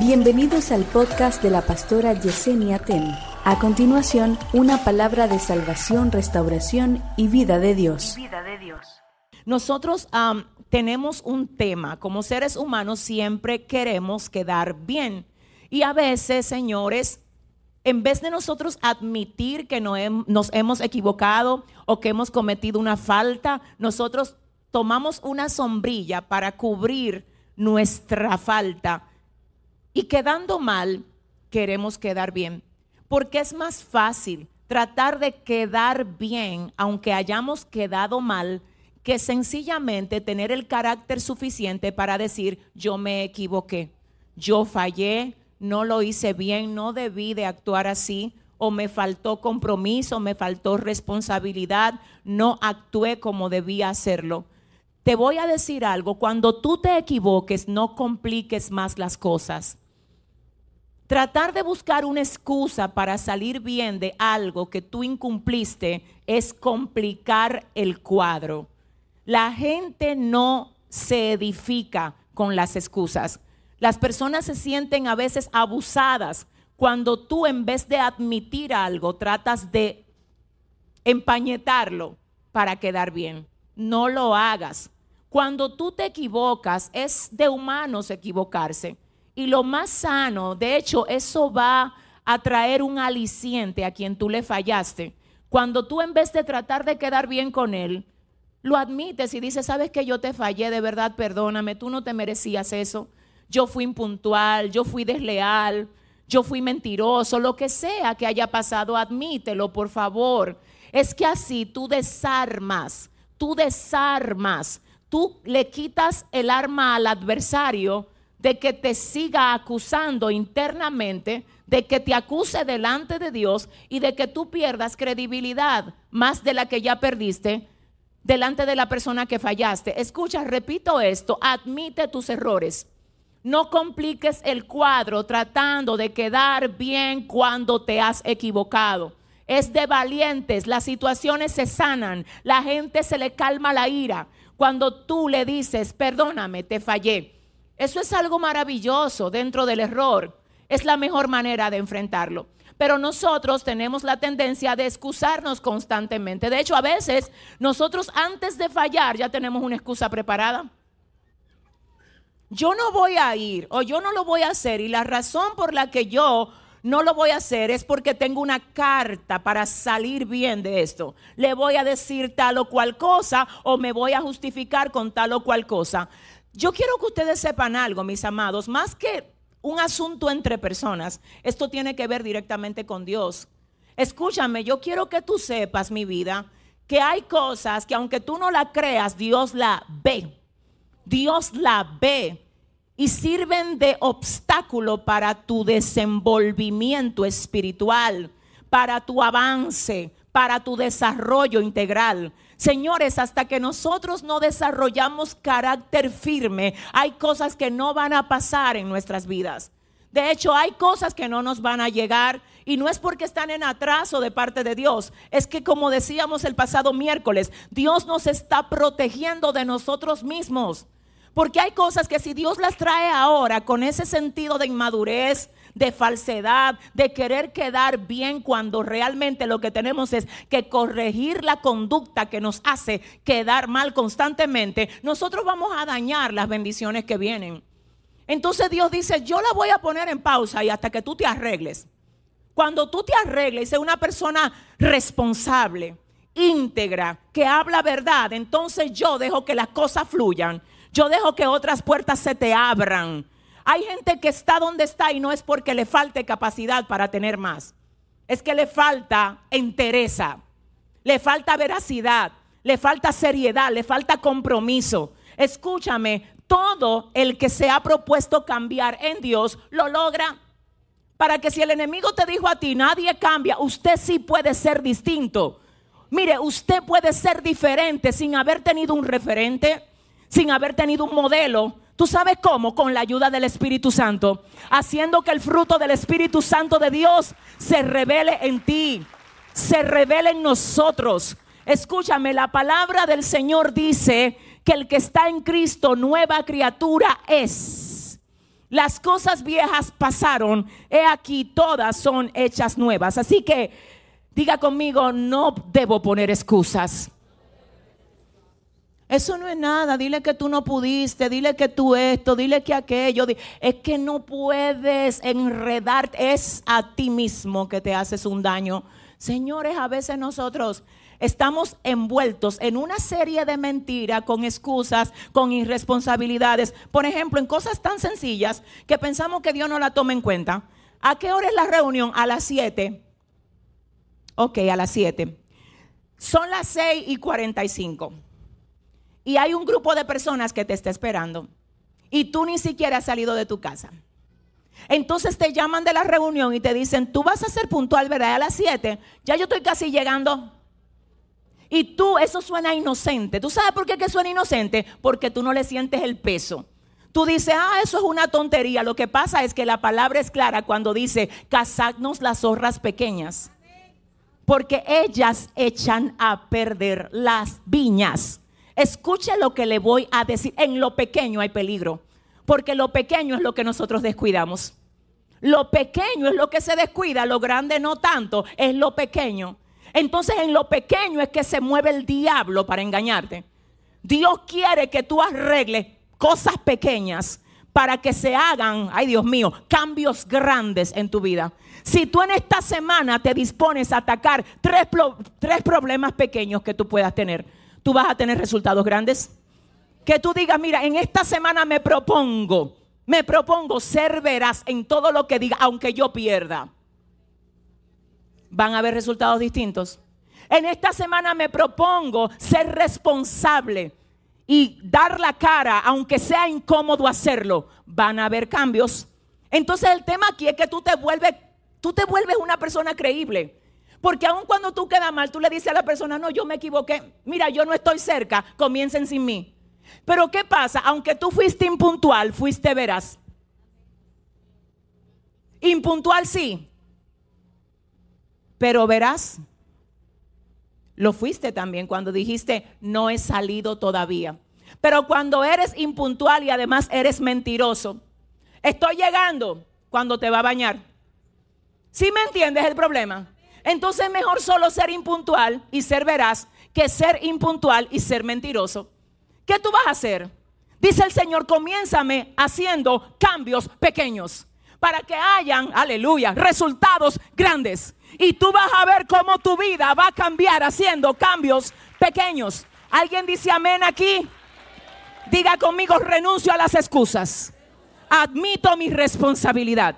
Bienvenidos al podcast de la pastora Yesenia Ten. A continuación, una palabra de salvación, restauración y vida de Dios. Vida de Dios. Nosotros tenemos un tema. Como seres humanos siempre queremos quedar bien. Y a veces, señores, en vez de nosotros admitir que no nos hemos equivocado o que hemos cometido una falta, nosotros tomamos una sombrilla para cubrir nuestra falta y quedando mal, queremos quedar bien. Porque es más fácil tratar de quedar bien, aunque hayamos quedado mal, que sencillamente tener el carácter suficiente para decir, yo me equivoqué, yo fallé, no lo hice bien, no debí de actuar así, o me faltó compromiso, me faltó responsabilidad, no actué como debía hacerlo. Te voy a decir algo, cuando tú te equivoques, no compliques más las cosas. Tratar de buscar una excusa para salir bien de algo que tú incumpliste es complicar el cuadro. La gente no se edifica con las excusas. Las personas se sienten a veces abusadas cuando tú en vez de admitir algo tratas de empañetarlo para quedar bien. No lo hagas. Cuando tú te equivocas, es de humanos equivocarse. Y lo más sano, de hecho, eso va a traer un aliciente a quien tú le fallaste. Cuando tú en vez de tratar de quedar bien con él, lo admites y dices, sabes que yo te fallé, de verdad, perdóname, tú no te merecías eso. Yo fui impuntual, yo fui desleal, yo fui mentiroso, lo que sea que haya pasado, admítelo, por favor. Es que así tú desarmas, tú desarmas, tú le quitas el arma al adversario de que te siga acusando internamente, de que te acuse delante de Dios y de que tú pierdas credibilidad más de la que ya perdiste delante de la persona que fallaste. Escucha, repito esto, admite tus errores. No compliques el cuadro tratando de quedar bien cuando te has equivocado. Es de valientes, las situaciones se sanan, la gente se le calma la ira cuando tú le dices, perdóname, te fallé. Eso es algo maravilloso dentro del error. Es la mejor manera de enfrentarlo. Pero nosotros tenemos la tendencia de excusarnos constantemente. De hecho, a veces nosotros antes de fallar ya tenemos una excusa preparada. Yo no voy a ir o yo no lo voy a hacer y la razón por la que yo no lo voy a hacer es porque tengo una carta para salir bien de esto. Le voy a decir tal o cual cosa o me voy a justificar con tal o cual cosa. Yo quiero que ustedes sepan algo, mis amados, más que un asunto entre personas, esto tiene que ver directamente con Dios. Escúchame, yo quiero que tú sepas, mi vida, que hay cosas que aunque tú no la creas, Dios la ve. Dios la ve y sirven de obstáculo para tu desenvolvimiento espiritual, para tu avance, para tu desarrollo integral. Señores, hasta que nosotros no desarrollamos carácter firme, hay cosas que no van a pasar en nuestras vidas. De hecho, hay cosas que no nos van a llegar y no es porque están en atraso de parte de Dios. Es que como decíamos el pasado miércoles, Dios nos está protegiendo de nosotros mismos. Porque hay cosas que si Dios las trae ahora con ese sentido de inmadurez, de falsedad, de querer quedar bien cuando realmente lo que tenemos es que corregir la conducta que nos hace quedar mal constantemente, nosotros vamos a dañar las bendiciones que vienen. Entonces Dios dice, yo la voy a poner en pausa y hasta que tú te arregles. Cuando tú te arregles y seas una persona responsable, íntegra, que habla verdad, entonces yo dejo que las cosas fluyan. Yo dejo que otras puertas se te abran. Hay gente que está donde está y no es porque le falte capacidad para tener más. Es que le falta entereza, le falta veracidad, le falta seriedad, le falta compromiso. Escúchame, todo el que se ha propuesto cambiar en Dios lo logra. Para que si el enemigo te dijo a ti, nadie cambia, usted sí puede ser distinto. Mire, usted puede ser diferente sin haber tenido un referente, sin haber tenido un modelo. ¿Tú sabes cómo? Con la ayuda del Espíritu Santo. Haciendo que el fruto del Espíritu Santo de Dios se revele en ti, se revele en nosotros. Escúchame, la palabra del Señor dice que el que está en Cristo, nueva criatura es. Las cosas viejas pasaron, he aquí todas son hechas nuevas. Así que diga conmigo, no debo poner excusas. Eso no es nada, dile que tú no pudiste, dile que tú esto, dile que aquello. Es que no puedes enredarte, es a ti mismo que te haces un daño. Señores, a veces nosotros estamos envueltos en una serie de mentiras, con excusas, con irresponsabilidades. Por ejemplo, en cosas tan sencillas que pensamos que Dios no la toma en cuenta. ¿A qué hora es la reunión? A las 7. Ok, a las 7. Son las 6 y 45. Y hay un grupo de personas que te está esperando. Y tú ni siquiera has salido de tu casa. Entonces te llaman de la reunión y te dicen, tú vas a ser puntual, ¿verdad? A las 7. Ya yo estoy casi llegando. Y tú, eso suena inocente. ¿Tú sabes por qué que suena inocente? Porque tú no le sientes el peso. Tú dices, ah, eso es una tontería. Lo que pasa es que la palabra es clara cuando dice, cazadnos las zorras pequeñas. Porque ellas echan a perder las viñas. Escuche lo que le voy a decir. En lo pequeño hay peligro. Porque lo pequeño es lo que nosotros descuidamos. Lo pequeño es lo que se descuida, lo grande no tanto, es lo pequeño. Entonces en lo pequeño es que se mueve el diablo para engañarte. Dios quiere que tú arregles cosas pequeñas para que se hagan, ay Dios mío, cambios grandes en tu vida. Si tú en esta semana te dispones a atacar tres, tres problemas pequeños que tú puedas tener, tú vas a tener resultados grandes. Que tú digas, mira, en esta semana me propongo, me propongo ser veraz en todo lo que diga, aunque yo pierda van a haber resultados distintos. En esta semana me propongo ser responsable y dar la cara, aunque sea incómodo hacerlo. Van a haber cambios. Entonces el tema aquí es que tú te vuelves, tú te vuelves una persona creíble. Porque aun cuando tú quedas mal, tú le dices a la persona, no, yo me equivoqué. Mira, yo no estoy cerca, comiencen sin mí. Pero ¿qué pasa? Aunque tú fuiste impuntual, fuiste veraz. Impuntual sí, pero verás, lo fuiste también cuando dijiste, no he salido todavía. Pero cuando eres impuntual y además eres mentiroso, estoy llegando cuando te va a bañar. ¿Sí me entiendes el problema? Entonces es mejor solo ser impuntual y ser veraz que ser impuntual y ser mentiroso. ¿Qué tú vas a hacer? Dice el Señor, comiénzame haciendo cambios pequeños para que hayan, aleluya, resultados grandes. Y tú vas a ver cómo tu vida va a cambiar haciendo cambios pequeños. ¿Alguien dice amén aquí? Diga conmigo, renuncio a las excusas. Admito mi responsabilidad.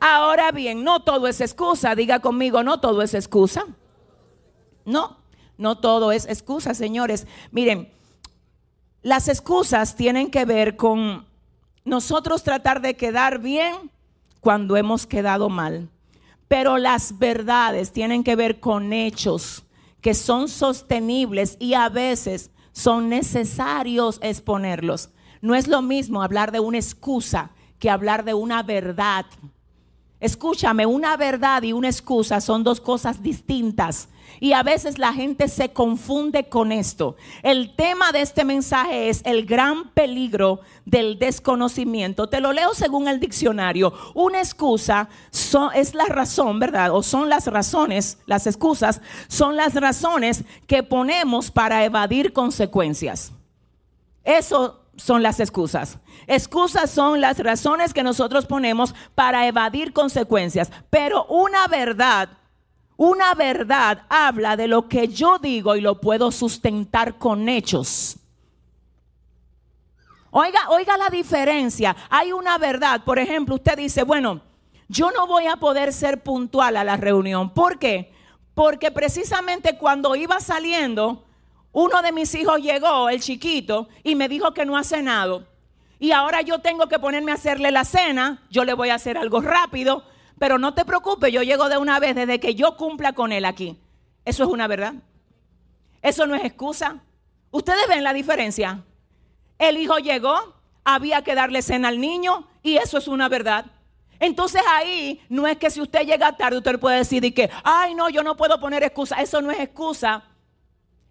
Ahora bien, no todo es excusa. Diga conmigo, no todo es excusa. No, no todo es excusa, señores. Miren, las excusas tienen que ver con nosotros tratar de quedar bien cuando hemos quedado mal. Pero las verdades tienen que ver con hechos que son sostenibles y a veces son necesarios exponerlos. No es lo mismo hablar de una excusa que hablar de una verdad. Escúchame, una verdad y una excusa son dos cosas distintas. Y a veces la gente se confunde con esto. El tema de este mensaje es el gran peligro del desconocimiento. Te lo leo según el diccionario. Una excusa es la razón, ¿verdad? O son las razones, las excusas son las razones que ponemos para evadir consecuencias. Eso son las excusas. Excusas son las razones que nosotros ponemos para evadir consecuencias. Pero una verdad una verdad habla de lo que yo digo y lo puedo sustentar con hechos. Oiga, oiga la diferencia. Hay una verdad. Por ejemplo, usted dice, bueno, yo no voy a poder ser puntual a la reunión. ¿Por qué? Porque precisamente cuando iba saliendo, uno de mis hijos llegó, el chiquito, y me dijo que no ha cenado. Y ahora yo tengo que ponerme a hacerle la cena. Yo le voy a hacer algo rápido pero no te preocupes, yo llego de una vez desde que yo cumpla con él aquí. Eso es una verdad. Eso no es excusa. Ustedes ven la diferencia. El hijo llegó, había que darle cena al niño y eso es una verdad. Entonces ahí no es que si usted llega tarde usted puede decir que, ay no, yo no puedo poner excusa. Eso no es excusa.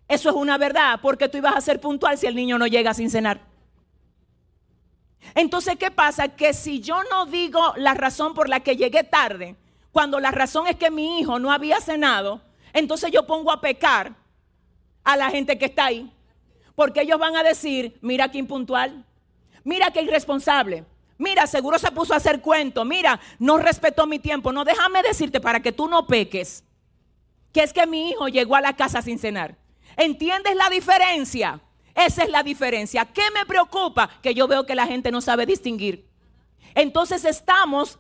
Eso es una verdad porque tú ibas a ser puntual si el niño no llega sin cenar. Entonces, ¿qué pasa? Que si yo no digo la razón por la que llegué tarde, cuando la razón es que mi hijo no había cenado, entonces yo pongo a pecar a la gente que está ahí. Porque ellos van a decir, mira qué impuntual, mira qué irresponsable, mira, seguro se puso a hacer cuento, mira, no respetó mi tiempo. No, déjame decirte para que tú no peques, que es que mi hijo llegó a la casa sin cenar. ¿Entiendes la diferencia? Esa es la diferencia. ¿Qué me preocupa? Que yo veo que la gente no sabe distinguir. Entonces estamos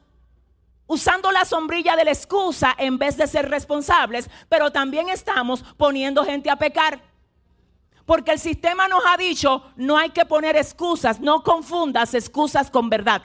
usando la sombrilla de la excusa en vez de ser responsables, pero también estamos poniendo gente a pecar. Porque el sistema nos ha dicho, no hay que poner excusas, no confundas excusas con verdad.